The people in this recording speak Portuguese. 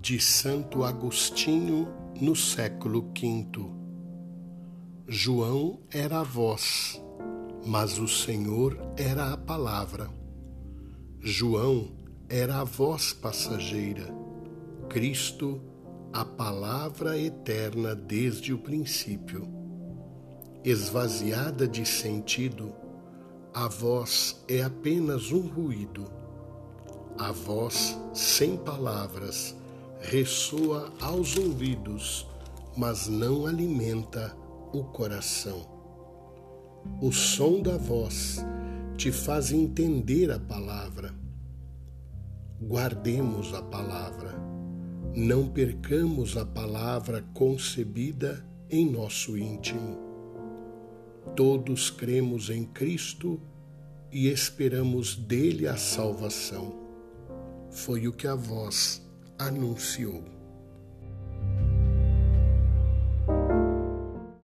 de Santo Agostinho no século V. João era a voz, mas o Senhor era a palavra. João era a voz passageira, Cristo, a palavra eterna desde o princípio. Esvaziada de sentido, a voz é apenas um ruído. A voz, sem palavras, ressoa aos ouvidos, mas não alimenta o coração. O som da voz te faz entender a palavra. Guardemos a palavra, não percamos a palavra concebida em nosso íntimo. Todos cremos em Cristo e esperamos dele a salvação. Foi o que a voz anunciou.